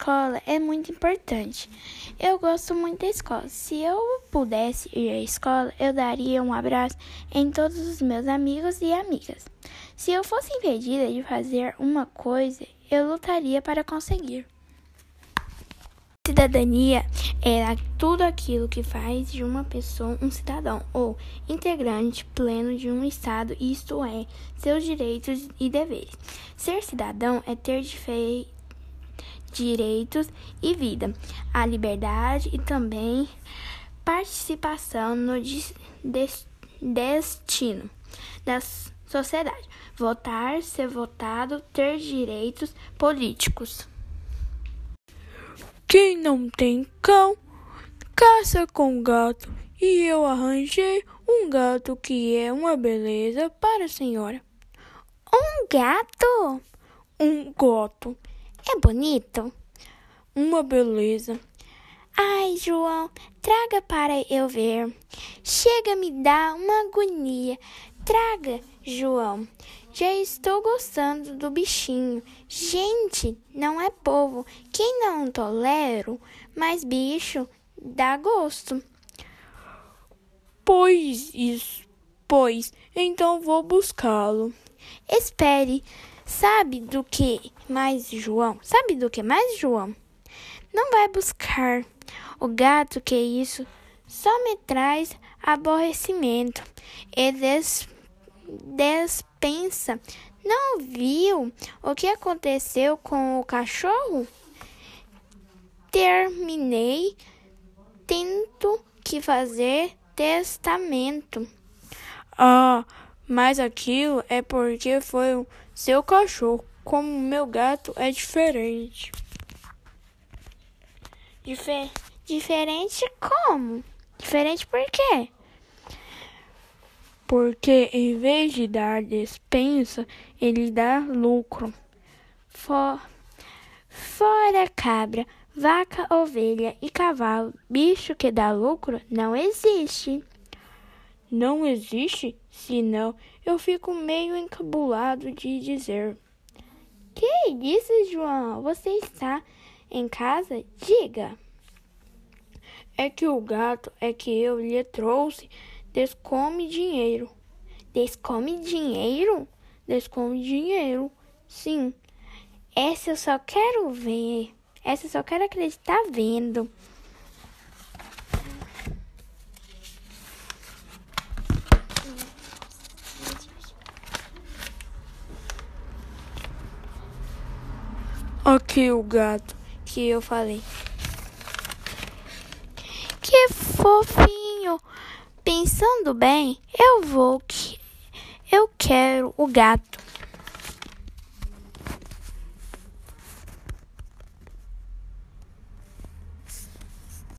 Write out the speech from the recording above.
escola é muito importante. Eu gosto muito da escola. Se eu pudesse ir à escola, eu daria um abraço em todos os meus amigos e amigas. Se eu fosse impedida de fazer uma coisa, eu lutaria para conseguir. Cidadania é tudo aquilo que faz de uma pessoa um cidadão ou integrante pleno de um Estado, isto é, seus direitos e deveres. Ser cidadão é ter direitos e vida, a liberdade e também participação no destino da sociedade. Votar, ser votado, ter direitos políticos. Quem não tem cão, caça com gato. E eu arranjei um gato que é uma beleza para a senhora. Um gato? Um gato. É bonito? Uma beleza. Ai, João, traga para eu ver. Chega, me dá uma agonia. Traga, João. Já estou gostando do bichinho. Gente, não é povo. Quem não tolero, mas bicho dá gosto. Pois isso, pois então vou buscá-lo. Espere. Sabe do que mais, João? Sabe do que mais, João? Não vai buscar. O gato que isso só me traz aborrecimento e des despensa. Não viu o que aconteceu com o cachorro? Terminei tento que fazer testamento. Ah, mas aquilo é porque foi o seu cachorro. Como meu gato é diferente. Difer diferente como? Diferente por quê? porque em vez de dar despensa, ele dá lucro. For, fora cabra, vaca, ovelha e cavalo, bicho que dá lucro não existe. Não existe? Senão eu fico meio encabulado de dizer. Que isso, João? Você está em casa? Diga. É que o gato é que eu lhe trouxe Descome dinheiro. Descome dinheiro? Descome dinheiro. Sim. Essa eu só quero ver. Essa eu só quero acreditar vendo. Aqui o gato que eu falei. Que fofinho! Pensando bem, eu vou que eu quero o gato.